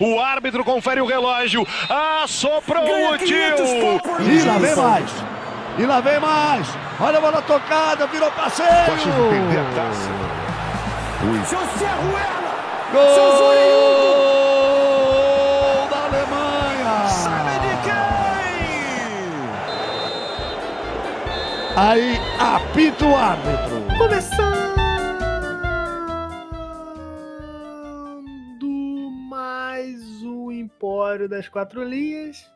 O árbitro confere o relógio. Assoprou o tio. E lá vem mais. E lá vem mais. Olha a bola tocada, virou passeio. Pode perder a taça. Gol da Alemanha. Aí apita o árbitro. Começando Empório das Quatro Linhas.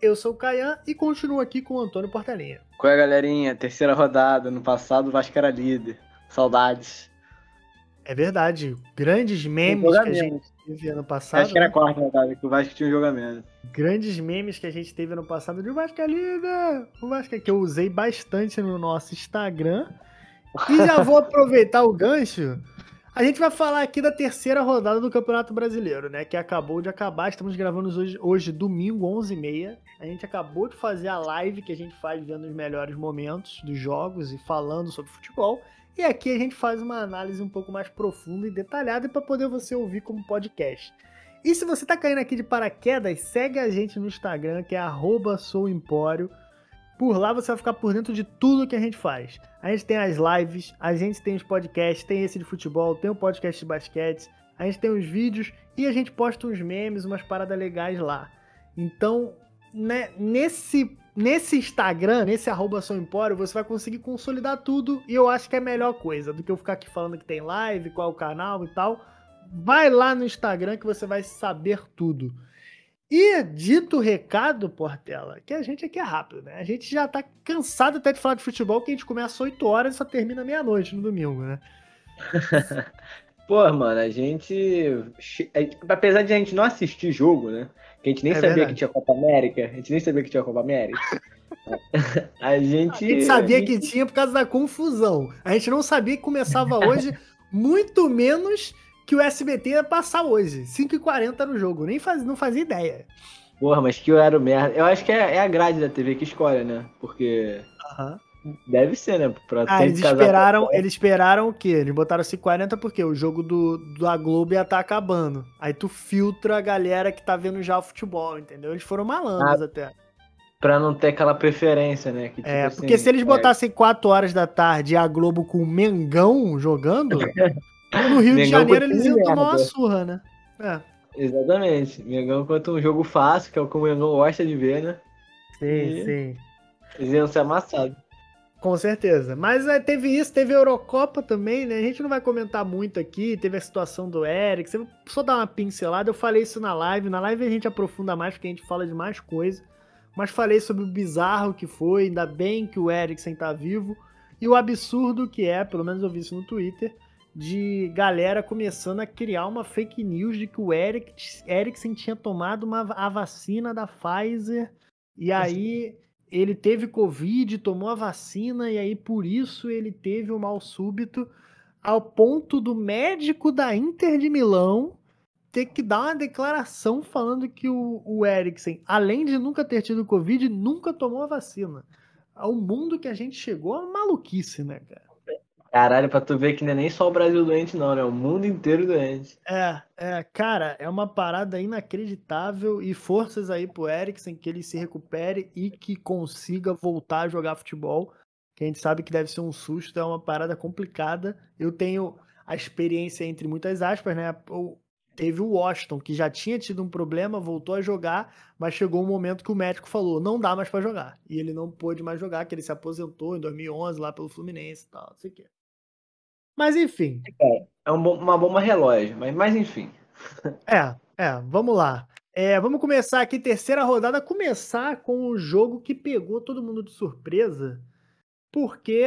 Eu sou o Caian e continuo aqui com o Antônio Portelinha. Qual é, galerinha? Terceira rodada. No passado, o Vasco era líder. Saudades. É verdade, grandes memes que a gente teve ano passado. Acho que era a né? quarta rodada, que o Vasco tinha um jogamento. Grandes memes que a gente teve ano passado de o Vasco é líder! O Vasco é que eu usei bastante no nosso Instagram. E já vou aproveitar o gancho. A gente vai falar aqui da terceira rodada do Campeonato Brasileiro, né? Que acabou de acabar. Estamos gravando hoje, hoje domingo, 11h30. A gente acabou de fazer a live que a gente faz vendo os melhores momentos dos jogos e falando sobre futebol. E aqui a gente faz uma análise um pouco mais profunda e detalhada para poder você ouvir como podcast. E se você tá caindo aqui de paraquedas, segue a gente no Instagram, que é arroba souempório. Por lá você vai ficar por dentro de tudo que a gente faz. A gente tem as lives, a gente tem os podcasts, tem esse de futebol, tem o podcast de basquete, a gente tem os vídeos e a gente posta uns memes, umas paradas legais lá. Então, né, nesse, nesse Instagram, nesse arroba souempório, você vai conseguir consolidar tudo e eu acho que é a melhor coisa do que eu ficar aqui falando que tem live, qual é o canal e tal. Vai lá no Instagram que você vai saber tudo. E dito o recado, Portela, que a gente aqui é rápido, né? A gente já tá cansado até de falar de futebol, que a gente começa 8 horas e só termina meia-noite no domingo, né? Pô, mano, a gente. Apesar de a gente não assistir jogo, né? Que a gente nem É sabia verdade. que tinha Copa América. A gente nem sabia que tinha Copa América. a gente. A gente sabia a gente- que tinha por causa da confusão. A gente não sabia que começava hoje, muito menos que o SBT ia passar hoje. 5h40 no jogo, nem faz, não fazia ideia. Porra, mas que horário merda. Eu acho que é, é a grade da TV que escolhe, né? Porque deve ser, né? Pra Ah, eles esperaram, com- eles esperaram o quê? Eles botaram 540 porque o jogo do, da Globo ia estar acabando. Aí tu filtra a galera que tá vendo já o futebol, entendeu? Eles foram malandros até. Pra não ter aquela preferência, né? Que, tipo É, assim, porque se eles é, botassem 4 horas da tarde e a Globo com o Mengão jogando, no Rio de Mengão Janeiro com eles iam tomar uma merda. surra, né? É. Exatamente. Mengão contra um jogo fácil, que é o que o Mengão gosta de ver, né? Sim, E- sim. Eles iam ser amassados. Com certeza. Mas é, teve isso, teve a Eurocopa também, né? A gente não vai comentar muito aqui. Teve a situação do Eric. Só dar uma pincelada. Eu falei isso na live. Na live a gente aprofunda mais, porque a gente fala de mais coisa. Mas falei sobre o bizarro que foi. Ainda bem que o Eriksen tá vivo. E o absurdo que é, pelo menos eu vi isso no Twitter, de galera começando a criar uma fake news de que o Eric, Eriksen tinha tomado uma, a vacina da Pfizer. E aí ele teve Covid, tomou a vacina, e aí por isso ele teve o mal súbito, ao ponto do médico da Inter de Milão ter que dar uma declaração falando que o, o Eriksen, além de nunca ter tido Covid, nunca tomou a vacina. O mundo que a gente chegou é uma maluquice, né, cara? Caralho, pra tu ver que não é nem só o Brasil doente, não, né? O mundo inteiro doente. É, é, cara, é uma parada inacreditável e forças aí pro Eriksen que ele se recupere e que consiga voltar a jogar futebol. Que a gente sabe que deve ser um susto, é uma parada complicada. Eu tenho a experiência entre muitas aspas, né? O- Teve o Washington, que já tinha tido um problema, voltou a jogar, mas chegou um momento que o médico falou, não dá mais pra jogar. E ele não pôde mais jogar, que ele se aposentou em 2011 lá pelo Fluminense e tal, não sei o quê. Mas enfim, É um bom- uma bomba relógio, mas, mas enfim. É, é, vamos lá. É, vamos começar aqui, terceira rodada, começar com o jogo que pegou todo mundo de surpresa, porque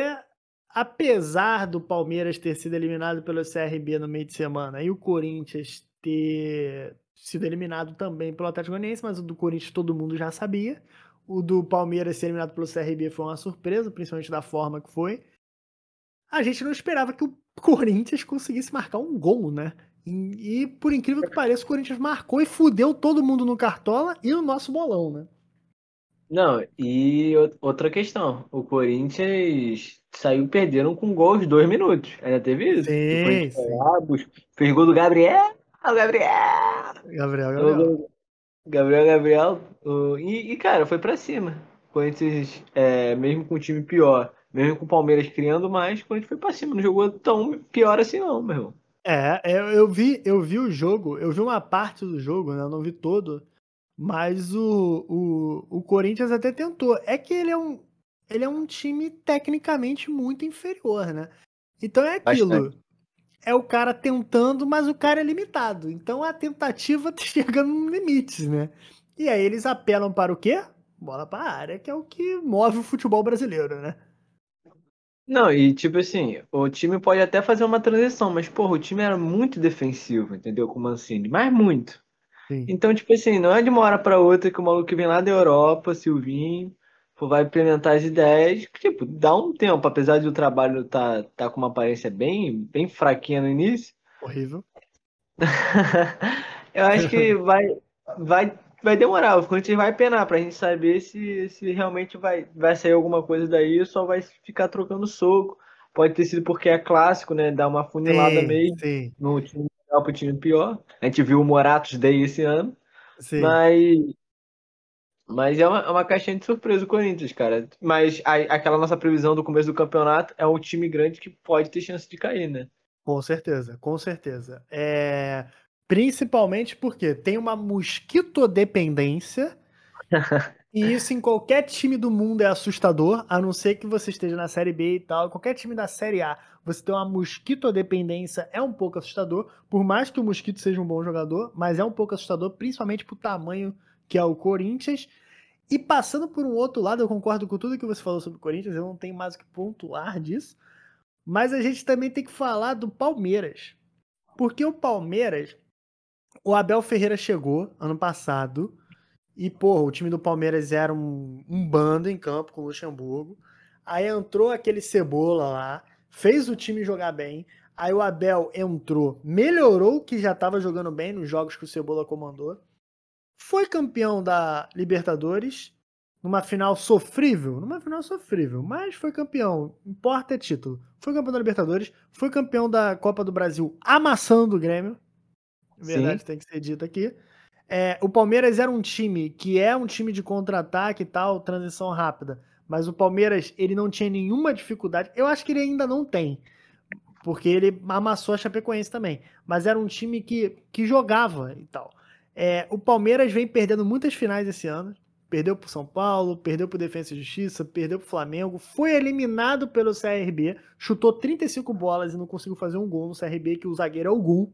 apesar do Palmeiras ter sido eliminado pelo CRB no meio de semana e o Corinthians ter sido eliminado também pelo Atlético Goianiense, mas o do Corinthians todo mundo já sabia. O do Palmeiras ser eliminado pelo CRB foi uma surpresa, principalmente da forma que foi. A gente não esperava que o Corinthians conseguisse marcar um gol, né? E, e, por incrível que pareça, o Corinthians marcou e fudeu todo mundo no Cartola e no nosso bolão, né? Não, e o- outra questão. O Corinthians saiu perdendo com gol aos dois minutos. Ainda teve isso. Sim, o sim. lá, fez gol do Gabriel. o Gabriel! Gabriel, Gabriel. Gabriel, Gabriel. E, e, cara, foi pra cima. Corinthians, é, mesmo com o time pior, mesmo com o Palmeiras criando mais, o Corinthians foi pra cima. Não jogou tão pior assim, não, meu irmão. É, é, eu vi, eu vi o jogo, eu vi uma parte do jogo, né? Eu não vi todo. Mas o, o, o Corinthians até tentou. É que ele é um, ele é um time tecnicamente muito inferior, né? Então é aquilo. Bastante. É o cara tentando, mas o cara é limitado. Então a tentativa tá chegando no limite, né? E aí eles apelam para o quê? Bola para a área, que é o que move o futebol brasileiro, né? Não, e tipo assim, o time pode até fazer uma transição, mas porra, o time era muito defensivo, entendeu? Com o Mancini, mas muito. Sim. Então, tipo assim, não é de uma hora para outra que o maluco vem lá da Europa, Silvinho, vai implementar as ideias, tipo, dá um tempo, apesar de o trabalho tá, tá com uma aparência bem, bem fraquinha no início. Horrível. eu acho que vai, vai, vai demorar, o Corinthians vai penar pra gente saber se, se realmente vai, vai sair alguma coisa daí ou só vai ficar trocando soco. Pode ter sido porque é clássico, né? Dar uma funilada sim, mesmo sim. no time melhor pro time pior. A gente viu o Moratos Day esse ano. Sim. Mas mas é uma, é uma caixinha de surpresa o Corinthians, cara. Mas a, aquela nossa previsão do começo do campeonato é um time grande que pode ter chance de cair, né? Com certeza, com certeza. É... Principalmente porque tem uma mosquitodependência. e isso em qualquer time do mundo é assustador, a não ser que você esteja na Série B e tal. Qualquer time da Série A, você ter uma mosquitodependência é um pouco assustador. Por mais que o Mosquito seja um bom jogador, mas é um pouco assustador, principalmente pro tamanho que é o Corinthians. E passando por um outro lado, eu concordo com tudo que você falou sobre o Corinthians, eu não tenho mais o que pontuar disso. Mas a gente também tem que falar do Palmeiras. Porque o Palmeiras, o Abel Ferreira chegou ano passado e, porra, o time do Palmeiras era um, um bando em campo com o Luxemburgo. Aí entrou aquele Cebola lá, fez o time jogar bem. Aí o Abel entrou, melhorou o que já estava jogando bem nos jogos que o Cebola comandou foi campeão da Libertadores numa final sofrível, numa final sofrível, mas foi campeão, importa é título. Foi campeão da Libertadores, foi campeão da Copa do Brasil amassando o Grêmio. Verdade, Sim. tem que ser dito aqui. É, o Palmeiras era um time que é um time de contra-ataque e tal, transição rápida. Mas o Palmeiras, ele não tinha nenhuma dificuldade. Eu acho que ele ainda não tem. Porque ele amassou a Chapecoense também. Mas era um time que, que jogava e tal. É, o Palmeiras vem perdendo muitas finais esse ano. Perdeu para São Paulo, perdeu para Defesa e Justiça, perdeu para Flamengo, foi eliminado pelo CRB, chutou 35 bolas e não conseguiu fazer um gol no CRB, que o zagueiro é o Gum.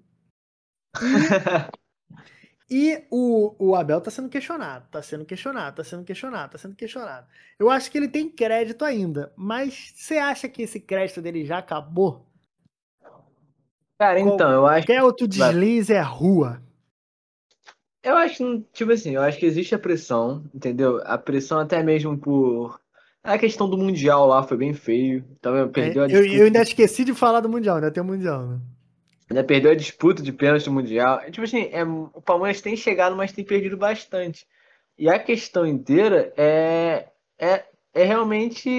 E, o, o Abel tá sendo questionado, tá sendo questionado, tá sendo questionado, tá sendo questionado. Eu acho que ele tem crédito ainda, mas você acha que esse crédito dele já acabou? Cara, então, eu acho. Qualquer outro deslize é rua. Eu acho, tipo assim, eu acho que existe a pressão, entendeu? A pressão até mesmo por. A questão do Mundial lá foi bem feio. Então, perdeu é, eu, eu, ainda esqueci de falar do Mundial, ainda tem o Mundial, né? Ainda perdeu a disputa de pênalti Mundial. Tipo assim, é, o Palmeiras tem chegado, mas tem perdido bastante. E a questão inteira é, é, é realmente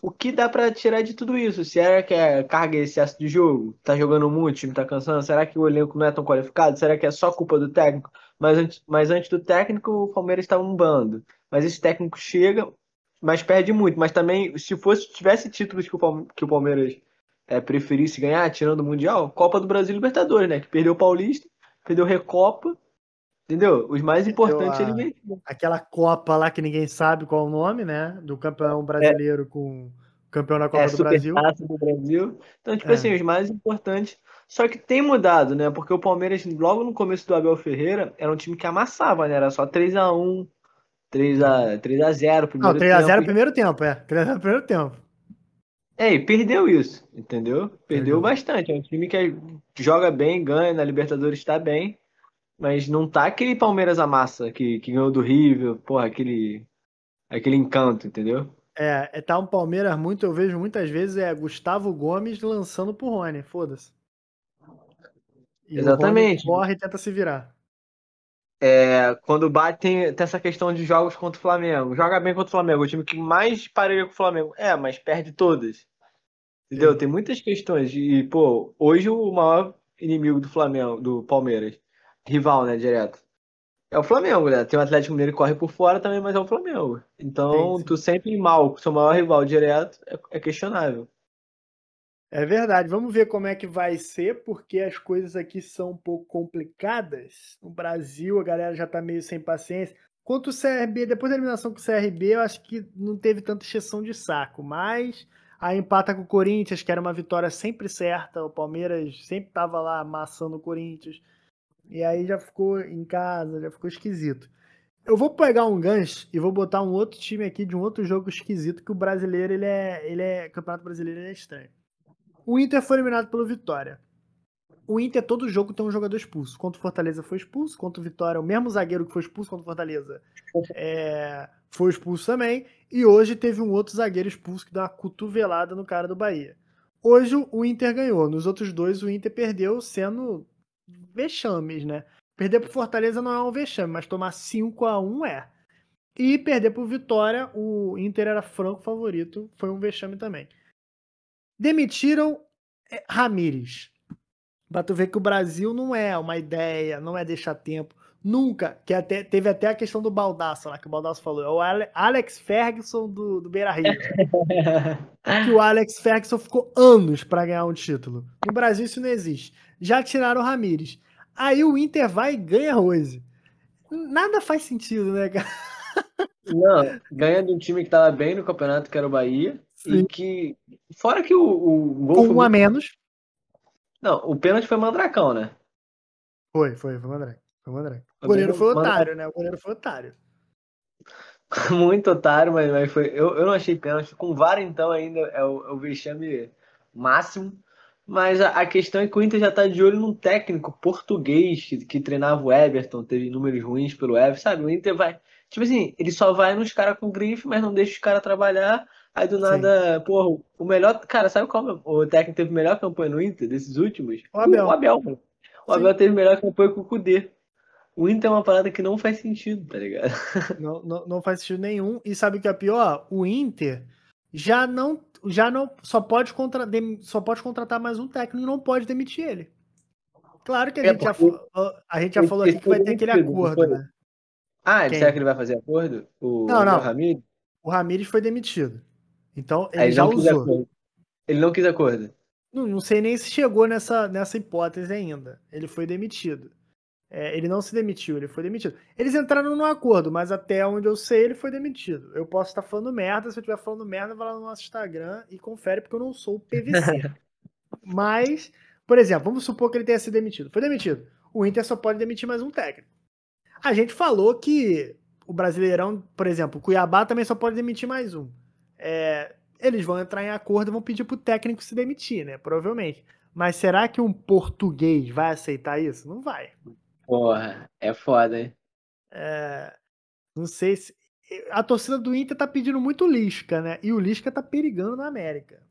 o que dá para tirar de tudo isso. Será que é carga e excesso de jogo? Tá jogando muito, o time tá cansando? Será que o elenco não é tão qualificado? Será que é só culpa do técnico? Mas antes, mas antes do técnico, o Palmeiras estava um bando. Mas esse técnico chega, mas perde muito. Mas também, se fosse tivesse títulos que o Palmeiras é, preferisse ganhar, tirando o Mundial, Copa do Brasil e Libertadores, né? Que perdeu o Paulista, perdeu Recopa, entendeu? Os mais importantes a, ele venceu. Aquela Copa lá que ninguém sabe qual é o nome, né? Do campeão brasileiro é. com campeão da Copa é, do Brasil. do Brasil. Então, tipo é. assim, os mais importantes só que tem mudado, né? Porque o Palmeiras, logo no começo do Abel Ferreira, era um time que amassava, né? Era só 3x1, 3x, 3x0 primeiro Não, 3x0 tempo. primeiro tempo, é. 3x0 primeiro tempo. É, e perdeu isso, entendeu? Perdeu, perdeu bastante. É um time que joga bem, ganha, na Libertadores está bem, mas não tá aquele Palmeiras amassa que, que ganhou do River, porra, aquele, aquele encanto, entendeu? É, é, tá um Palmeiras muito, eu vejo muitas vezes, é Gustavo Gomes lançando pro Rony, foda-se. E Exatamente. corre e tenta se virar. É, quando bate, tem, tem, essa questão de jogos contra o Flamengo. Joga bem contra o Flamengo, o time que mais parelha com o Flamengo. É, mas perde todas. Entendeu? Sim. Tem muitas questões. E, pô, hoje o maior inimigo do Flamengo, do Palmeiras, rival, né, direto. É o Flamengo, né? Tem o Atlético Mineiro que corre por fora também, mas é o Flamengo. Então, Sim, sim. tu sempre mal com seu maior rival direto é, é questionável. É verdade. Vamos ver como é que vai ser, porque as coisas aqui são um pouco complicadas. No Brasil, a galera já tá meio sem paciência. Quanto o CRB, depois da eliminação com o CRB, eu acho que não teve tanta exceção de saco, mas aí empata com o Corinthians, que era uma vitória sempre certa. O Palmeiras sempre tava lá amassando o Corinthians. E aí já ficou em casa, já ficou esquisito. Eu vou pegar um gancho e vou botar um outro time aqui de um outro jogo esquisito, que o brasileiro, ele é. Ele é. Campeonato brasileiro ele é estranho. O Inter foi eliminado pelo Vitória. O Inter, todo jogo, tem um jogador expulso. Contra o Fortaleza foi expulso, contra o Vitória, o mesmo zagueiro que foi expulso contra o Fortaleza é, foi expulso também. E hoje teve um outro zagueiro expulso que deu uma cotovelada no cara do Bahia. Hoje o Inter ganhou. Nos outros dois, o Inter perdeu sendo vexames, né? Perder pro Fortaleza não é um vexame, mas tomar 5 a 1 é. E perder pro Vitória, o Inter era franco favorito, foi um vexame também. Demitiram é, Ramires. Pra tu ver que o Brasil não é uma ideia, não é deixar tempo. Nunca, que até, teve até a questão do Baldaço lá, que o Baldaço falou, é o Ale- Alex Ferguson do, do Beira Rio. que o Alex Ferguson ficou anos pra ganhar um título. No Brasil isso não existe. Já tiraram o Ramires. Aí o Inter vai e ganha hoje. Nada faz sentido, né, cara? Não, ganha de um time que tava bem no campeonato, que era o Bahia. Sim. E que. Fora que o, o gol Com foi um a muito- menos. Não, o pênalti foi mandracão, né? Foi, foi, foi o André. Foi o André. O Foi goleiro foi otário, né? O goleiro foi otário. Muito otário, mas, mas foi. Eu, eu não achei pênalti. Com VAR, então, ainda é o, é o vexame máximo. Mas a, a questão é que o Inter já tá de olho num técnico português que, que treinava o Everton, teve números ruins pelo Everton, sabe? O Inter vai. Tipo assim, ele só vai nos caras com grife, mas não deixa os caras trabalhar. Aí do Sim. nada, porra, o melhor. Cara, sabe qual o técnico teve melhor campanha no Inter desses últimos? O Abel. O Abel, mano. O Sim. Abel teve melhor campanha com o Kudê. O Inter é uma parada que não faz sentido, tá ligado? Não, não, não faz sentido nenhum. E sabe o que é pior? O Inter já não, já não só pode, contra, só pode contratar mais um técnico e não pode demitir ele. Claro que a É, gente já, a gente já falou aqui que vai ter aquele acordo, né? Ah, Quem? será que ele vai fazer acordo? O, Não, não. o Ramiro? O Ramires foi demitido. Então ele já usou. Ele não quis acordo. Não, não sei nem se chegou nessa, nessa hipótese ainda. Ele foi demitido. É, ele não se demitiu, ele foi demitido. Eles entraram num acordo, mas até onde eu sei, ele foi demitido. Eu posso estar falando merda, se eu estiver falando merda, vai lá no nosso Instagram e confere, porque eu não sou o PVC. mas, por exemplo, vamos supor que ele tenha sido demitido. Foi demitido. O Inter só pode demitir mais um técnico. A gente falou que o Brasileirão, por exemplo, o Cuiabá também só pode demitir mais um. É, eles vão entrar em acordo e vão pedir pro técnico se demitir, né? Provavelmente. Mas será que um português vai aceitar isso? Não vai. Porra, é foda, hein? É, não sei se. A torcida do Inter tá pedindo muito Lisca, né? E o Lisca tá perigando na América.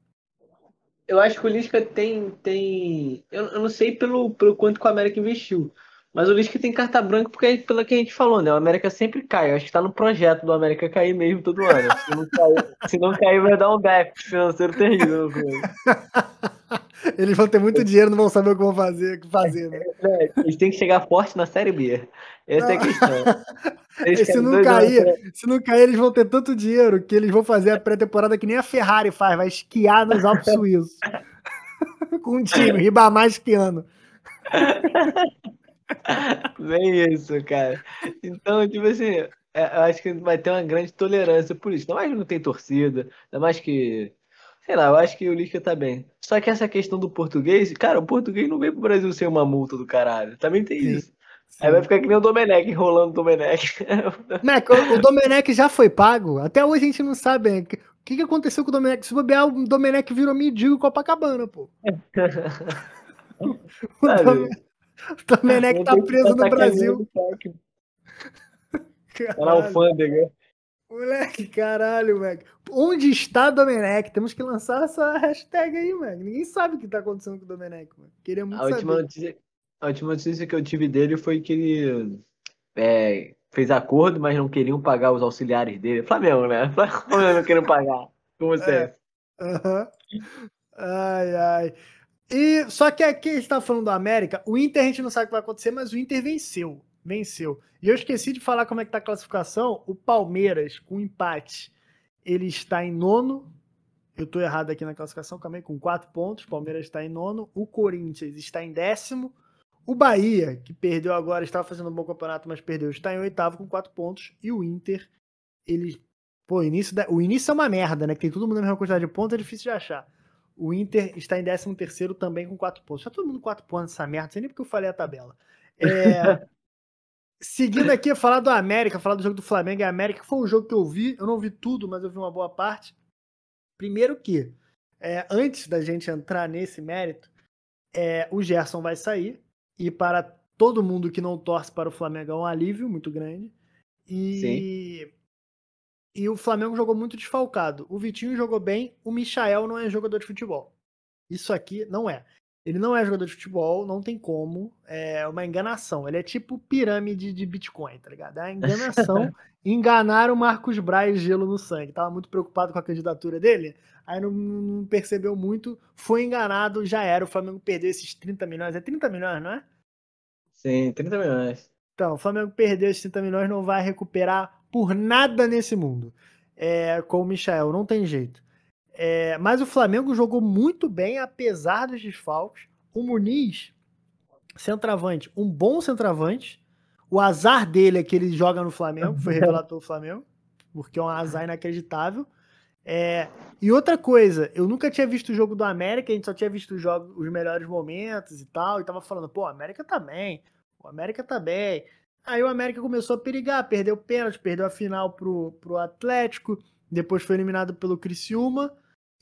Eu acho que o Lisca tem. tem... Eu, eu não sei pelo, pelo quanto que o América investiu. Mas o Lisca tem carta branca porque, pelo que a gente falou, né? O América sempre cai. Eu acho que tá no projeto do América cair mesmo todo ano. Se não cair, se não cair vai dar um déficit financeiro terrível. Eles vão ter muito dinheiro, não vão saber o que vão fazer, o que fazer, né? Né? Eles têm que chegar forte na Série B. Essa é a questão. Eles se não anos cair, pra- se não cair, eles vão ter tanto dinheiro que eles vão fazer a pré-temporada que nem a Ferrari faz, vai esquiar nos Alpes Suíços. Com um time, Ribamar esquiando. Bem isso, cara. Então, tipo assim, é, eu acho que vai ter uma grande tolerância por isso. Ainda mais que não tem torcida, ainda mais que. Sei lá, eu acho que o Lisca tá bem. Só que essa questão do português, cara, o português não veio pro Brasil sem uma multa do caralho. Também tem Sim, isso. Aí vai ficar que nem o Domenech, enrolando o Domenech. Mac, o, o Domenech já foi pago? Até hoje a gente não sabe né? o que, que aconteceu com o Domenech. Se bobear, o Domenech virou mendigo Copacabana, pô. O Sabe? Domenech tá Tem que preso no Brasil. saque. Tá na Caralho. alfândega. Moleque, caralho, Mac. Onde está Domenech? Temos que lançar essa hashtag aí, Mac. Ninguém sabe o que tá acontecendo com o Domenech, mano. Queria muito A última, saber. notícia, a última notícia que eu tive dele foi que ele é, fez acordo, mas não queriam pagar os auxiliares dele. Flamengo, né? Flamengo não queriam pagar. Como É. sempre. Aham. Ai, ai. E só que aqui a gente tá falando do América, o Inter a gente não sabe o que vai acontecer, mas o Inter venceu. Venceu. E eu esqueci de falar como é que tá a classificação. O Palmeiras, com empate, ele está em nono. Eu tô errado aqui na classificação, também com quatro pontos. O Palmeiras está em nono. O Corinthians está em décimo. O Bahia, que perdeu agora, estava fazendo um bom campeonato, mas perdeu, está em oitavo com quatro pontos. E o Inter, ele. Pô, o início, da... o início é uma merda, né? Que tem todo mundo na mesma quantidade de pontos, é difícil de achar. O Inter está em décimo terceiro também com quatro pontos. Já todo mundo com quatro pontos nessa merda, não sei nem porque eu falei a tabela. É... Seguindo aqui, falar do América, falar do jogo do Flamengo e América, foi um jogo que eu vi, eu não vi tudo, mas eu vi uma boa parte. Primeiro que, é, antes da gente entrar nesse mérito, é, o Gerson vai sair, e para todo mundo que não torce para o Flamengo é um alívio muito grande. E, Sim. E o Flamengo jogou muito desfalcado. O Vitinho jogou bem, o Michael não é jogador de futebol. Isso aqui não é. Ele não é jogador de futebol, não tem como. É uma enganação. Ele é tipo pirâmide de Bitcoin, tá ligado? É uma enganação. Enganaram o Marcos Braz gelo no sangue. Tava muito preocupado com a candidatura dele. Aí não, não, percebeu muito. Foi enganado, já era. O Flamengo perdeu esses 30 milhões. É 30 milhões, não é? Sim, 30 milhões. Então, o Flamengo perdeu esses 30 milhões, não vai recuperar por nada nesse mundo. É, com o Michel, não tem jeito. É, mas o Flamengo jogou muito bem, apesar dos desfalques. O Muniz, centroavante, um bom centroavante. O azar dele é que ele joga no Flamengo, foi revelado pelo Flamengo, porque é um azar inacreditável. É, e outra coisa, eu nunca tinha visto o jogo do América, a gente só tinha visto os, jogos, os melhores momentos e tal, e tava falando, pô, o América tá bem, o América tá bem. Aí o América começou a perigar, perdeu pênalti, perdeu a final pro, pro Atlético, depois foi eliminado pelo Criciúma.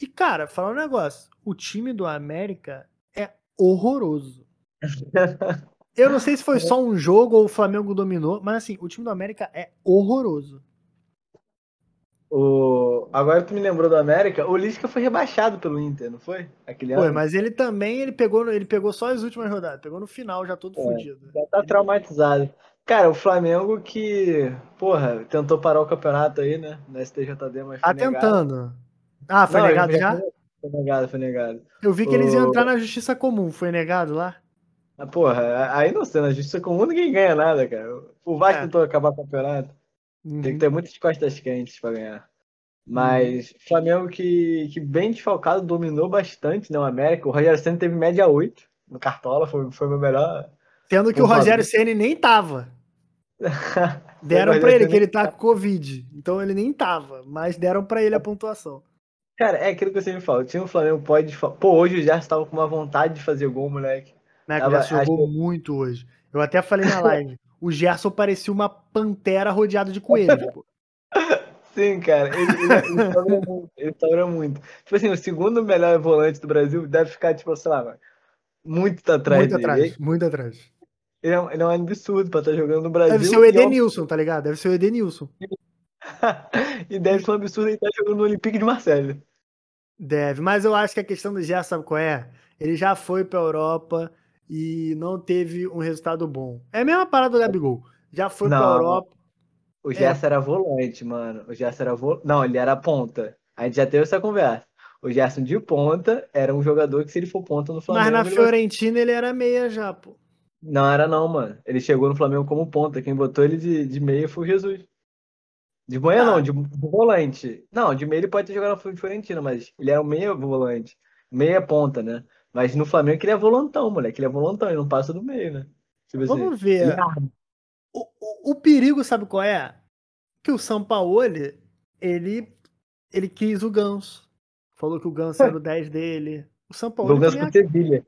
E, cara, falar um negócio: o time do América é horroroso. Eu não sei se foi só um jogo ou o Flamengo dominou, mas assim, o time do América é horroroso. O... Agora tu me lembrou do América, o Lisca foi rebaixado pelo Inter, não foi? Aquele foi, ano. mas ele também ele pegou, ele pegou só as últimas rodadas, pegou no final já todo é, fodido. Já tá ele... traumatizado. Cara, o Flamengo que, porra, tentou parar o campeonato aí, né? Na STJD, mas Tá tentando. Ah, foi não, negado já? Foi negado, foi negado. Eu vi que o... eles iam entrar na justiça comum, foi negado lá? Ah, porra, aí não sei, na justiça comum ninguém ganha nada, cara. O Vasco é. tentou acabar o campeonato. Uhum. Tem que ter muitas costas quentes para ganhar. Mas uhum. Flamengo que, que bem desfalcado, dominou bastante, né? O América. O Rogério Senna teve média 8 no Cartola, foi, foi o meu melhor. Tendo que o Rogério Senna nem tava. deram para ele que ele tá com Covid. Então ele nem tava, mas deram para ele a pontuação. Cara, é aquilo que você me fala. Tinha o Flamengo pode. Pô, hoje o Gerson tava com uma vontade de fazer gol, moleque. Né, tava, o Gerson jogou que... muito hoje. Eu até falei na live. o Gerson parecia uma pantera rodeada de coelhos, pô. Sim, cara, ele, ele, ele, sobra muito, ele sobra muito. Tipo assim, o segundo melhor volante do Brasil deve ficar, tipo, sei lá, muito atrás Muito dele. atrás, muito atrás. Ele é, ele é, um absurdo pra estar tá jogando no Brasil. Deve ser o é Edenilson, tá ligado? Deve ser o Edenilson. e deve ser um absurdo ele estar tá jogando no Olympique de Marseille. Deve, mas eu acho que a questão do Gerson, sabe qual é? Ele já foi pra Europa, e não teve um resultado bom. É a mesma parada do Gabigol. Já foi não, pra Europa. O Gerson é. era volante, mano. O Gerson era volante. Não, ele era ponta. A gente já teve essa conversa. O Gerson de ponta era um jogador que, se ele for ponta no Flamengo. Mas na Fiorentina ele era meia já, pô. Não era, não, mano. Ele chegou no Flamengo como ponta. Quem botou ele de, de meia foi o Jesus. De manhã ah. não, de, de, volante. Não, de meia ele pode ter jogado na Fiorentina, mas ele era um meia volante. Meia ponta, né? Mas no Flamengo ele é volantão, moleque. Ele é volantão, ele não passa do meio, né? Tipo assim, Vamos ver. O, o, o, perigo, sabe qual é? Que o São Paulo, ele, ele, quis o Ganso. Falou que o Ganso era o 10 dele. O São Paulo. O Ganso com Sevilha.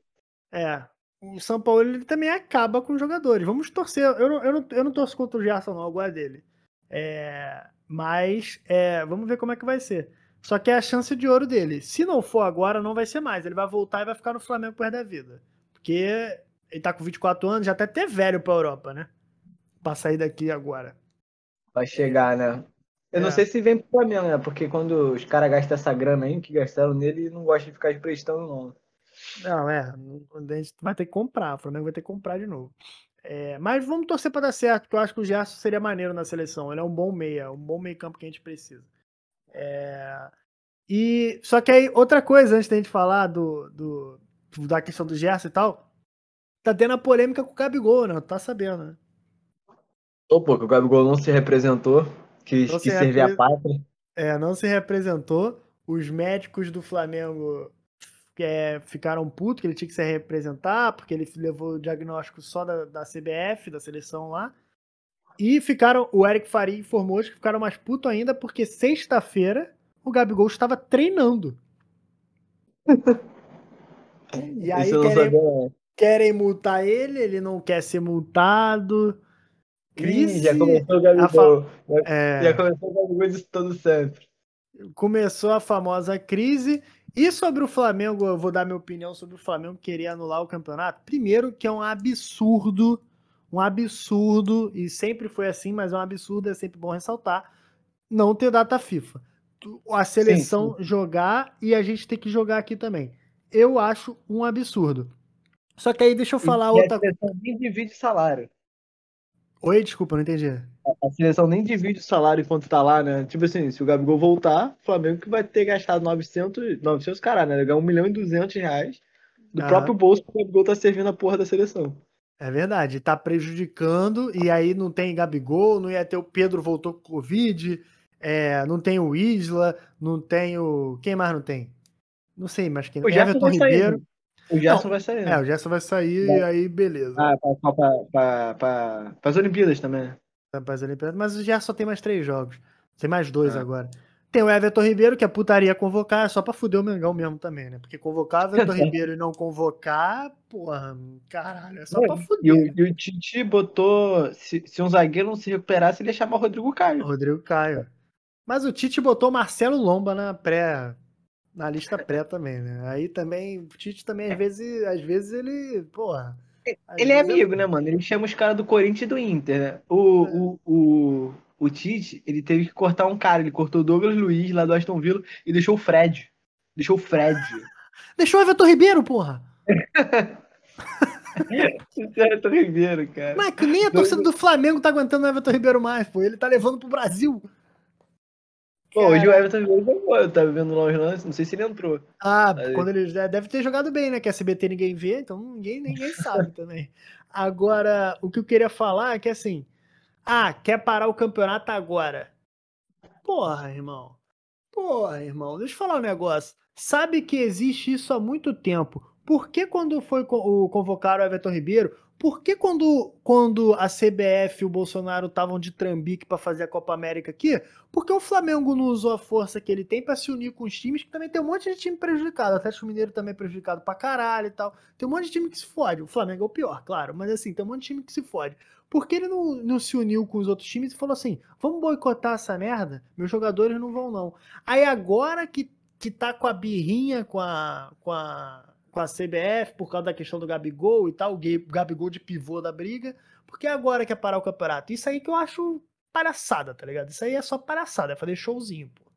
É. O São Paulo ele também acaba com os jogadores. Vamos torcer. Eu não, eu não, eu não torço contra o Gerson, não. Eu gosto dele. É, mas é, vamos ver como é que vai ser. Só que é a chance de ouro dele. Se não for agora, não vai ser mais. Ele vai voltar e vai ficar no Flamengo por da vida. Porque ele tá com 24 anos, já tá até velho pra Europa, né? Pra sair daqui agora. Vai chegar, né? Eu é. não sei se vem pro Flamengo, né? Porque quando os caras gastam essa grana aí, que gastaram nele, não gosta de ficar emprestando, não. Não, é. A gente vai ter que comprar. O Flamengo vai ter que comprar de novo. É, mas vamos torcer para dar certo, porque eu acho que o Gerson seria maneiro na seleção. Ele é um bom meia, um bom meio campo que a gente precisa. É... E só que aí outra coisa antes da gente falar do, do, da questão do Gerson e tal, tá tendo a polêmica com o Gabigol, né? Tá sabendo, né? Ô, pô, que o Gabigol não se representou, quis, Não quis se servir a pátria. É, não se representou. Os médicos do Flamengo é, ficaram putos que ele tinha que se representar, porque ele levou o diagnóstico só da, da CBF, da seleção lá. E ficaram, o Eric Faria informou hoje que ficaram mais putos ainda, porque sexta-feira o Gabigol estava treinando. E aí querem, querem multar ele, ele não quer ser multado. Crise. Ih, já começou o Gabigol. É, Já começou o Gabigol isso todo sempre. começou a famosa crise. E sobre o Flamengo, eu vou dar minha opinião sobre o Flamengo querer anular o campeonato. Primeiro, que é um absurdo, um absurdo, e sempre foi assim, mas é um absurdo, é sempre bom ressaltar, não ter data FIFA. A seleção jogar e a gente ter que jogar aqui também. Eu acho um absurdo. Só que aí deixa eu falar E outra a seleção nem divide salário. Oi, desculpa, não entendi. A seleção nem divide o salário enquanto tá lá, né? Tipo assim, se o Gabigol voltar, o Flamengo que vai ter gastado 900, 900 caralho, né? Ganhar 1 milhão e 200 reais do Aham. próprio bolso que o Gabigol tá servindo a porra da seleção. É verdade, tá prejudicando, e aí não tem Gabigol, não ia ter o Pedro voltou com Covid, é, não tem o Isla, não tem o. Quem mais não tem? Não sei, mas quem O Gerson Everton. Ribeiro. Né? O Gerson Não, vai sair. É, né? o Gerson vai sair e aí beleza. Ah, pra, pra, pra, pra, pra, pras Olimpíadas também. né? Rapaz, Olimpíada, Mas o Gerson só tem mais três jogos. Tem mais dois Ah. agora. Tem o Everton Ribeiro, que é putaria convocar, é só pra fuder o Mengão mesmo também, né? Porque convocar o Everton Ribeiro e não convocar, porra, caralho, é só pra E fuder. o, e o Tite botou. Se, se um zagueiro não se recuperasse, ele ia chamar o Rodrigo Caio. Rodrigo Caio. Mas o Tite botou Marcelo Lomba na pré, na lista pré também, né? Aí também, o Tite também às vezes, às vezes ele, porra. às Ele é amigo, né, mano? Ele chama os caras do Corinthians e do Inter, né? O, o, o, o Tite, ele teve que cortar um cara. Ele cortou o Douglas Luiz lá do Aston Villa e deixou o Fred. Deixou o Fred. Deixou o Everton Ribeiro, porra. Everton Ribeiro, cara. Mas é que nem a torcida do Flamengo tá aguentando o Everton Ribeiro mais, pô. Ele tá levando pro Brasil. Pô, hoje o Everton jogou. Eu tava vendo lá os lances, não sei se ele entrou. Ah, quando ele deve ter jogado bem, né? Que a CBT ninguém vê, então ninguém, ninguém sabe também. Agora, o que eu queria falar é que assim, ah, quer parar o campeonato agora? Porra, irmão. Porra, irmão, deixa eu falar um negócio. Sabe que existe isso há muito tempo. Por que quando foi co- convocar o Everton Ribeiro, por que quando, quando a CBF e o Bolsonaro estavam de trambique pra fazer a Copa América aqui, por que o Flamengo não usou a força que ele tem pra se unir com os times que também tem um monte de time prejudicado? O Atlético Mineiro também é prejudicado pra caralho e tal. Tem um monte de time que se fode. O Flamengo é o pior, claro, mas assim, tem um monte de time que se fode. Por que ele não, não se uniu com os outros times e falou assim: vamos boicotar essa merda? Meus jogadores não vão, não. Aí agora que, que tá com a birrinha com a, com a, com a CBF por causa da questão do Gabigol e tal, o Ga- Gabigol de pivô da briga, porque agora quer parar o campeonato? Isso aí que eu acho palhaçada, tá ligado? Isso aí é só palhaçada, é fazer showzinho, pô.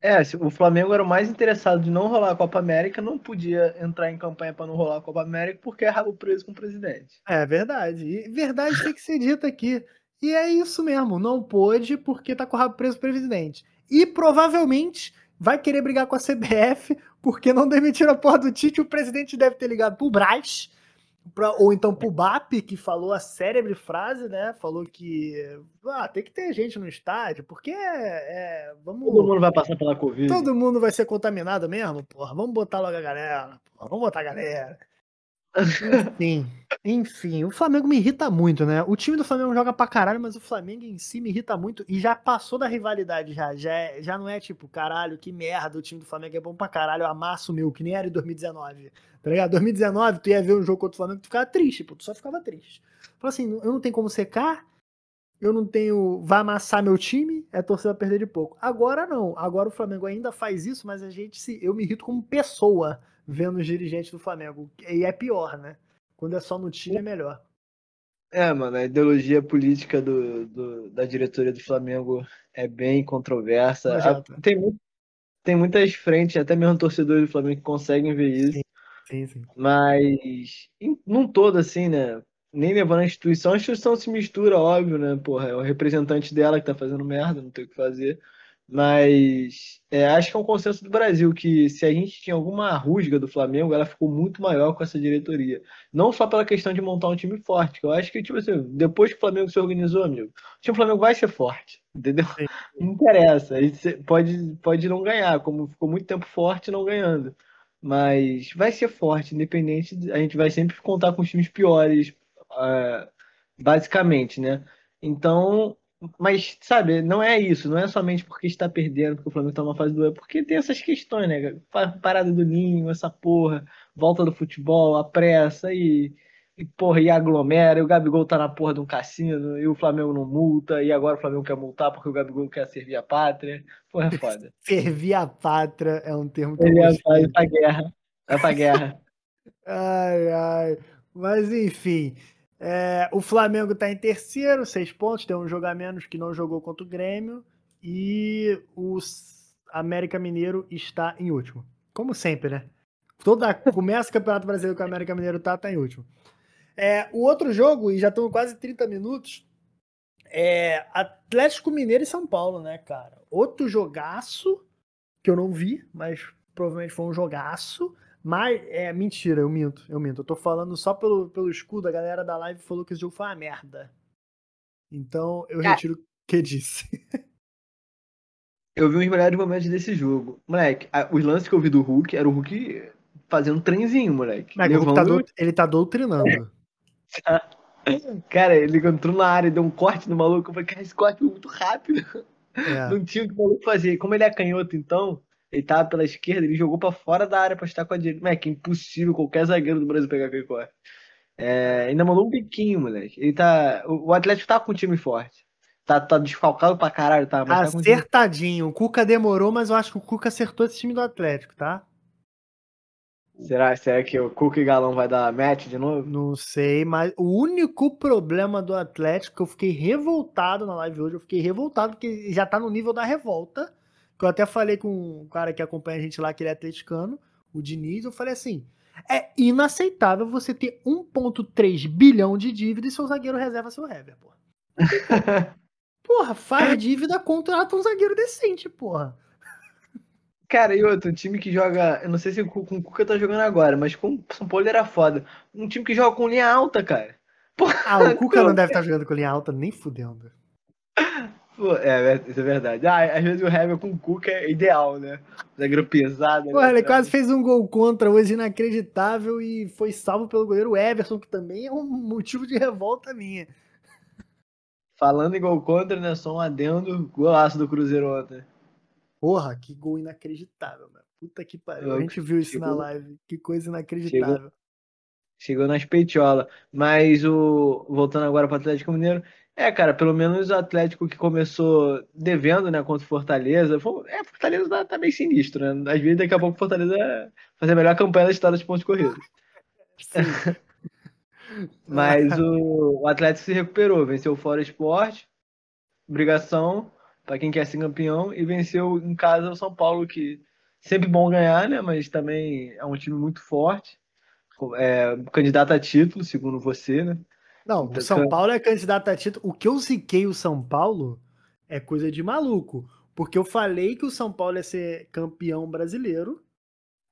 É, o Flamengo era o mais interessado de não rolar a Copa América, não podia entrar em campanha pra não rolar a Copa América porque é rabo preso com o presidente. É verdade. E verdade tem que ser dita aqui. E é isso mesmo, não pôde porque tá com o rabo preso pro presidente. E provavelmente vai querer brigar com a CBF porque não demitiram a porra do Tite. O presidente deve ter ligado pro Braz, pra- ou então pro BAP, que falou a célebre frase, né? Falou que ah, tem que ter gente no estádio, porque é, é, vamos. Todo mundo vai passar pela Covid. Todo mundo vai ser contaminado mesmo, porra. Vamos botar logo a galera, porra. Vamos botar a galera. Enfim, enfim, o Flamengo me irrita muito, né? O time do Flamengo joga pra caralho, mas o Flamengo em si me irrita muito e já passou da rivalidade já. Já, é- já não é tipo, caralho, que merda, o time do Flamengo é bom pra caralho, eu amasso o meu, que nem era em 2019. Tá ligado? 2019, tu ia ver um jogo contra o Flamengo, tu ficava triste, pô, tu só ficava triste. Fala assim, eu não tenho como secar, eu não tenho. Vai amassar meu time, é torcer pra perder de pouco. Agora não. Agora o Flamengo ainda faz isso, mas a gente se. Eu me irrito como pessoa vendo os dirigentes do Flamengo. E é pior, né? Quando é só no time é melhor. É, mano, a ideologia política do, do- da diretoria do Flamengo é bem controversa. A- adianta. tem, mu- tem muitas frentes, até mesmo torcedores do Flamengo que conseguem ver isso, Sim, sim. mas em- num todo, assim, né? Nem levando a instituição, a instituição se mistura, óbvio, né? Porra, é o representante dela que tá fazendo merda, não tem o que fazer. Mas é, acho que é um consenso do Brasil que se a gente tinha alguma rusga do Flamengo, ela ficou muito maior com essa diretoria. Não só pela questão de montar um time forte, que eu acho que, tipo assim, depois que o Flamengo se organizou, amigo, o time do Flamengo vai ser forte, entendeu? Sim. Não interessa. Pode, pode não ganhar, como ficou muito tempo forte não ganhando. Mas vai ser forte, independente. A gente vai sempre contar com os times piores, uh, basicamente, né? Então, mas, sabe, não é isso, não é somente porque está perdendo, porque o Flamengo está numa fase do é porque tem essas questões, né? Parada do ninho, essa porra, volta do futebol, a pressa e, e porra, e aglomera, e o Gabigol tá na porra de um cassino, e o Flamengo não multa, e agora o Flamengo quer multar porque o Gabigol quer servir a pátria. Porra, é foda. servir a pátria é um termo que pátria, vai pra guerra. Vai pra guerra. ai, ai. Mas enfim. É, o Flamengo está em terceiro, seis pontos, tem um jogo a menos que não jogou contra o Grêmio. E o América Mineiro está em último. Como sempre, né? Toda, começa o Campeonato Brasileiro com o América Mineiro tá, tá em último. É, o outro jogo, e já estamos quase 30 minutos, é Atlético Mineiro e São Paulo, né, cara? Outro jogaço que eu não vi, mas provavelmente foi um jogaço. Mas, é mentira, eu minto, eu minto. Eu tô falando só pelo, pelo escudo, a galera da live falou que esse jogo foi uma merda. Então, eu ah. retiro o que disse. Eu vi uns melhores momentos desse jogo. Moleque, a, os lances que eu vi do Hulk era o Hulk fazendo um trenzinho, moleque. Mas levando... tá do, ele tá doutrinando. cara, ele entrou na área, deu um corte no maluco. Eu falei, cara, esse corte foi muito rápido. É. Não tinha o que o maluco fazer. Como ele é canhoto, então, ele tava pela esquerda, ele jogou para fora da área para estar com a direita. Moleque, impossível qualquer zagueiro do Brasil pegar aquele corte. É, ainda mandou um biquinho, moleque. Ele tá. O Atlético tá com um time forte. Tá, tá desfalcado pra caralho, tá? Mas Acertadinho. Tá o Cuca demorou, mas eu acho que o Cuca acertou esse time do Atlético, tá? Será, será que o Cuca e Galão vai dar match de novo? Não sei, mas o único problema do Atlético que eu fiquei revoltado na live hoje, eu fiquei revoltado porque já tá no nível da revolta que eu até falei com um cara que acompanha a gente lá, que ele é atleticano, o Diniz, eu falei assim: é inaceitável você ter 1,3 bilhão de dívida e seu zagueiro reserva seu Hever, porra. porra, faz dívida, contrata um zagueiro decente, porra. Cara, e outro, um time que joga. Eu não sei se com o Cuca tá jogando agora, mas com o São Paulo era foda. Um time que joga com linha alta, cara. Porra, ah, o Cuca não deve estar tá jogando com linha alta nem fudendo. Pô, é, isso é verdade. Ah, às vezes o Hever com o Cuca é ideal, né? Zagueiro pesado. Pô, né? ele quase fez um gol contra hoje inacreditável e foi salvo pelo goleiro Everson, que também é um motivo de revolta minha. Falando em gol contra, né? Só um adendo, golaço do Cruzeiro ontem. Porra, que gol inacreditável, mano. Puta que pariu. A gente viu isso chegou, na live. Que coisa inacreditável. Chegou, chegou nas peitiolas. Mas o. Voltando agora para o Atlético Mineiro, é, cara, pelo menos o Atlético que começou devendo, né, contra o Fortaleza. Foi, é, Fortaleza tá, tá meio sinistro, né? Às vezes daqui a pouco o Fortaleza vai fazer a melhor campanha da história de pontos corridos. Mas o, o, Atlético se recuperou, venceu o Fora Esporte, obrigação para quem quer ser campeão, e venceu em casa o São Paulo, que sempre bom ganhar, né? Mas também é um time muito forte, é, candidato a título, segundo você, né? Não, o São Paulo é candidato a título. O que eu ziquei o São Paulo é coisa de maluco. Porque eu falei que o São Paulo ia ser campeão brasileiro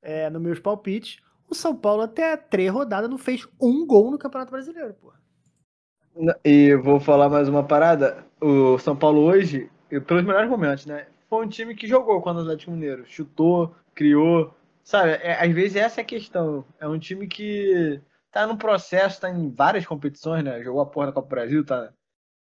é, no meus palpites. O São Paulo até três rodadas não fez um gol no Campeonato Brasileiro, pô. E vou falar mais uma parada. O São Paulo hoje, pelos melhores momentos, né? Foi um time que jogou quando o Atlético Mineiro. Chutou, criou. Sabe, é, às vezes essa é a questão. É um time que tá no processo, tá em várias competições, né? Jogou a porra da Copa do Brasil, tá,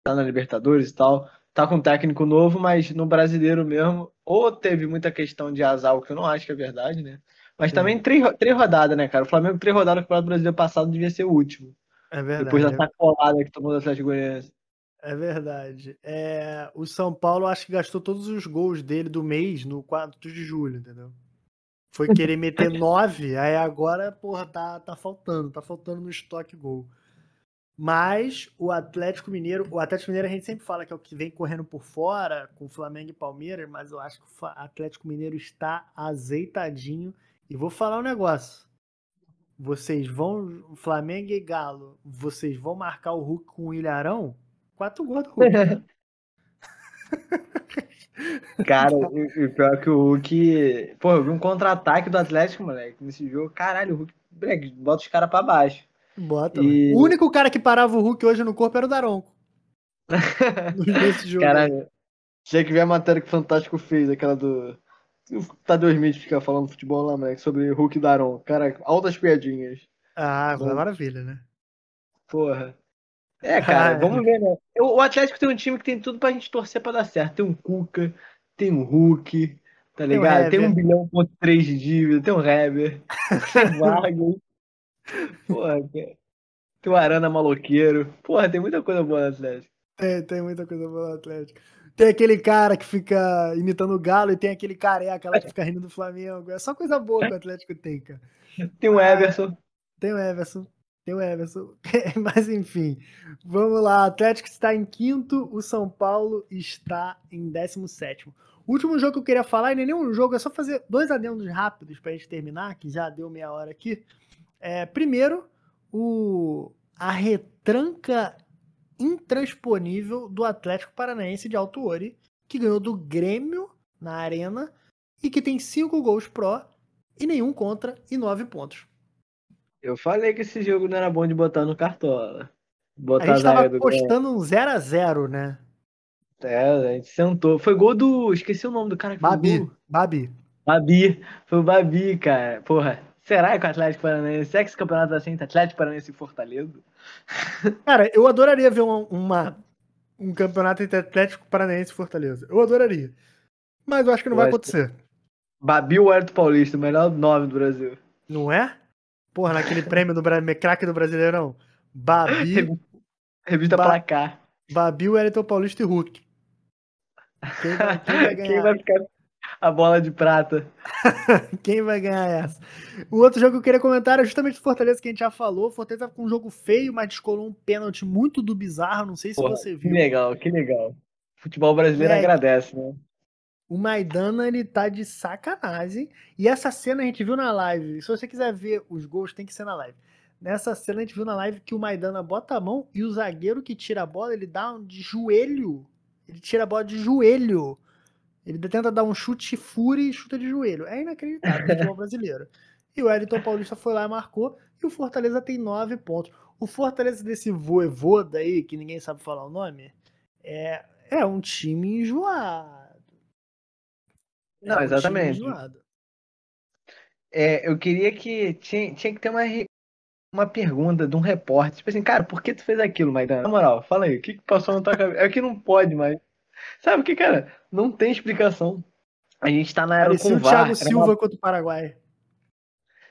tá na Libertadores e tal. Tá com um técnico novo, mas no brasileiro mesmo, ou teve muita questão de azar, o que eu não acho que é verdade, né? Mas Sim. também três, três rodadas, né, cara? O Flamengo, três rodadas no Campeonato Brasileiro passado devia ser o último. É verdade. Depois da sacolada que tomou do Atlético Goianiense. É verdade. É, o São Paulo acho que gastou todos os gols dele do mês no 4 de julho, entendeu? Foi querer meter nove, aí agora, porra, tá, tá faltando, tá faltando no estoque gol. Mas o Atlético Mineiro, o Atlético Mineiro a gente sempre fala que é o que vem correndo por fora com Flamengo e Palmeiras, mas eu acho que o Atlético Mineiro está azeitadinho. E vou falar um negócio. Vocês vão, Flamengo e Galo, vocês vão marcar o Hulk com o Ilharão? Quatro gols do Hulk. Cara, e, e pior que o Hulk. Pô, eu vi um contra-ataque do Atlético, moleque, nesse jogo. Caralho, o Hulk moleque, bota os caras pra baixo. Bota, E-. O único cara que parava o Hulk hoje no corpo era o Daronco. Nesse jogo. Caralho. Tinha que ver a matéria que o Fantástico fez, aquela do. O Tadeu Smith fica falando futebol lá, moleque, sobre Hulk e Daron. Cara, altas piadinhas. Ah, Bom. maravilha, né? Porra. É, cara, Ah, vamos ver, né? O Atlético tem um time que tem tudo pra gente torcer pra dar certo. Tem um Cuca, tem um Hulk, tá ligado? Tem um bilhão ponto três de dívida, tem um Heber, tem Vargas. Porra, cara. Tem o Arana maloqueiro. Porra, tem muita coisa boa no Atlético. Tem, tem muita coisa boa no Atlético. Tem aquele cara que fica imitando o Galo e tem aquele careca lá que fica rindo do Flamengo. É só coisa boa que o Atlético tem, cara. Tem o Ah, Everson. Tem o Everson. Tem o Everson. Mas enfim, vamos lá. O Atlético está em quinto, o São Paulo está em 17. O último jogo que eu queria falar, e nem um jogo, é só fazer dois adendos rápidos para a gente terminar, que já deu meia hora aqui. É, primeiro, o, a retranca intransponível do Atlético Paranaense de Alto Ori, que ganhou do Grêmio na Arena e que tem cinco gols pró e nenhum contra e nove pontos. Eu falei que esse jogo não era bom de botar no cartola. A Botar a, gente tava apostando um 0x0, né? É, a gente sentou. Foi gol do. Esqueci o nome do cara que Babi. gol. Babi. Babi. Foi o Babi, cara. Porra. Será que o Atlético Paranaense. Será que esse campeonato entre Atlético Paranaense e Fortaleza? Cara, eu adoraria ver uma, uma- um campeonato entre Atlético Paranaense e Fortaleza. Eu adoraria. Mas eu acho que não Eu vai acontecer. Babi ou Hélio Paulista, o melhor nome do Brasil. Não é? Porra, naquele prêmio do craque do Brasileirão. Babi, Revista Ba- Placar. Babi, Wellington Paulista e Hulk. Quem vai, quem vai ganhar? Quem vai ficar a bola de prata? Quem vai ganhar essa? O outro jogo que eu queria comentar é justamente o Fortaleza que a gente já falou. O Fortaleza tava com um jogo feio, mas descolou um pênalti muito do bizarro. Não sei se Porra, você Que viu. legal, que legal. O futebol brasileiro Moleque. agradece, né? O Maidana, ele tá de sacanagem. E essa cena a gente viu na live. Se você quiser ver os gols, tem que ser na live. Nessa cena a gente viu na live que o Maidana bota a mão e o zagueiro que tira a bola, ele dá um de joelho. Ele tira a bola de joelho. Ele tenta dar um chute fúria e chuta de joelho. É inacreditável futebol brasileiro. E o Wellington Paulista foi lá e marcou. E o Fortaleza tem nove pontos. O Fortaleza desse voevoda aí, que ninguém sabe falar o nome, é, é um time enjoado. É Não, time exatamente. É, eu queria que. Tinha, tinha que ter uma, uma pergunta de um repórter. Tipo assim, cara, por que tu fez aquilo, Maidana? Na moral, fala aí, o que, que passou na tua cabeça? É que não pode mais. Sabe o que, cara? Não tem explicação. A gente tá na era Parecia com o VAR. Thiago Silva uma- contra o Paraguai.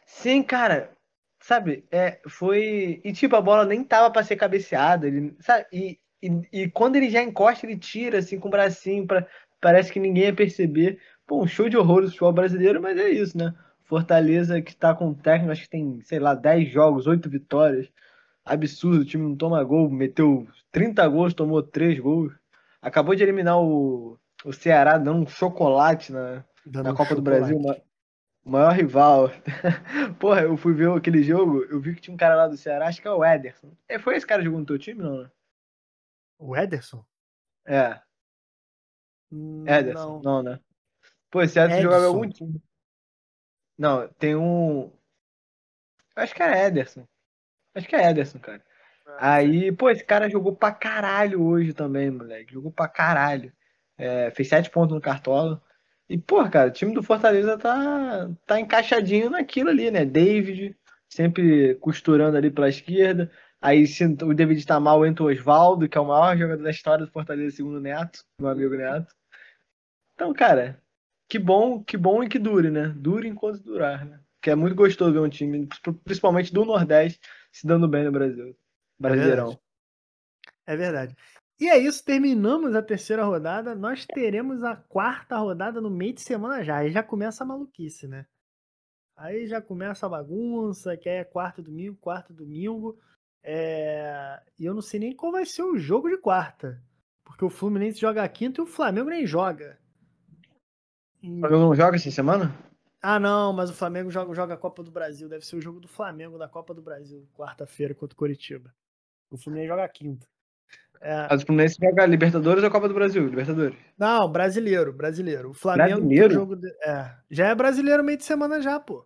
Sim, cara. Sabe, é, foi. E tipo, a bola nem tava pra ser cabeceada. Ele, sabe? E, e, e quando ele já encosta, ele tira assim com o bracinho. Pra, parece que ninguém ia perceber. Pô, um show de horror do futebol brasileiro, mas é isso, né? Fortaleza que tá com o técnico, acho que tem, sei lá, 10 jogos, 8 vitórias. Absurdo, o time não toma gol, meteu 30 gols, tomou 3 gols. Acabou de eliminar o, o Ceará, dando um chocolate na, dando na um Copa do chocolate. Brasil, ma- o maior rival. Porra, eu fui ver aquele jogo, eu vi que tinha um cara lá do Ceará, acho que é o Ederson. É, foi esse cara que jogou no teu time, não? né? O Ederson? É, Hum, Ederson. Não. Não, né? Pô, esse Ederson jogava algum time. Não, tem um. Acho que era Ederson. Acho que é Ederson, cara. Aí, pô, esse cara jogou pra caralho hoje também, moleque. Jogou pra caralho. É, fez sete pontos no Cartola. E, pô, cara, o time do Fortaleza tá, tá encaixadinho naquilo ali, né? David, sempre costurando ali pela esquerda. Aí, se o David tá mal, entra o Osvaldo, que é o maior jogador da história do Fortaleza, segundo o Neto, meu amigo Neto. Então, cara, que bom, que bom e que dure, né? Dure enquanto durar, né? Que é muito gostoso ver um time, principalmente do Nordeste, se dando bem no Brasil. Brasileirão. É verdade. E é isso, terminamos a terceira rodada. Nós teremos a quarta rodada no meio de semana já. Aí já começa a maluquice, né? Aí já começa a bagunça, que é quarta domingo, quarta domingo. É, E eu não sei nem qual vai ser o jogo de quarta. Porque o Fluminense joga a quinta e o Flamengo nem joga. O Flamengo não joga essa semana? Ah, não, mas o Flamengo joga, joga a Copa do Brasil. Deve ser o jogo do Flamengo da Copa do Brasil, quarta-feira contra o Curitiba. O Fluminense joga a quinta. É, Mas o Fluminense joga Libertadores ou Copa do Brasil? Libertadores. não, brasileiro, brasileiro. O Flamengo Brasileiro? jogo de- é, já é brasileiro meio de semana já, pô.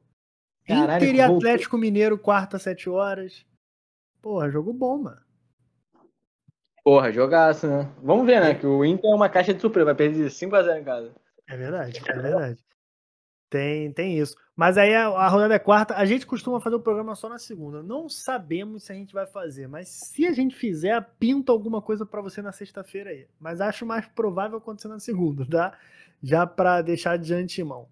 Caralho, Inter e. Atlético Mineiro, quarta, sete horas. Porra, jogo bom, mano. Porra, jogaço, né? Vamos ver, né? Que o Inter é uma caixa de surpresa, vai perder 5x0 em casa. É verdade, é verdade. Tem, tem isso. Mas aí a, a rodada é quarta. A gente costuma fazer o programa só na segunda. Não sabemos se a gente vai fazer, mas se a gente fizer, pinta alguma coisa pra você na sexta-feira aí. Mas acho mais provável acontecer na segunda, tá? Já pra deixar de antemão.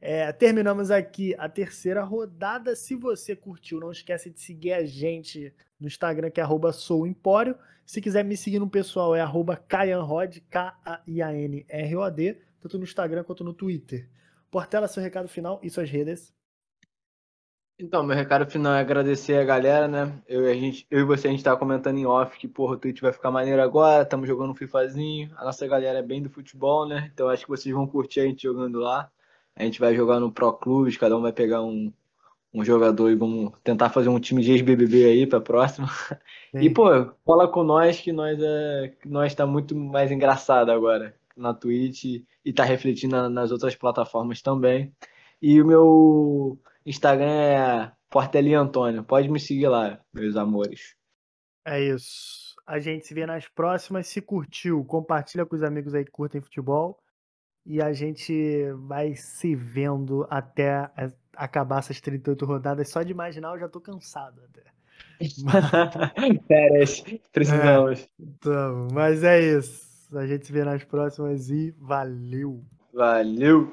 É, terminamos aqui a terceira rodada. Se você curtiu, não esquece de seguir a gente no Instagram, que é arroba souempório. Se quiser me seguir no pessoal, é arroba Kaianrod, K-A-I-A-N-R-O-D, tanto no Instagram quanto no Twitter. Portela, seu recado final e suas redes. Então, meu recado final é agradecer a galera, né? Eu, e a gente, eu e você, a gente tá comentando em off que, porra, o Twitch vai ficar maneiro agora, estamos jogando um FIFAzinho, a nossa galera é bem do futebol, né? Então acho que vocês vão curtir a gente jogando lá. A gente vai jogar no Pro Clubes, cada um vai pegar um, um jogador e vamos tentar fazer um time de ex-BBB aí pra próxima. E, pô, fala com nós que nós é que nós tá muito mais engraçado agora na Twitch e tá refletindo na- nas outras plataformas também. E o meu Instagram é Portelinha Antônio. Pode me seguir lá, meus amores. É isso. A gente se vê nas próximas. Se curtiu, compartilha com os amigos aí que curtem futebol. E a gente vai se vendo até acabar essas 38 rodadas. Só de imaginar eu já tô cansado até. Férias, precisamos. Então, mas é isso. A gente se vê nas próximas e valeu! Valeu!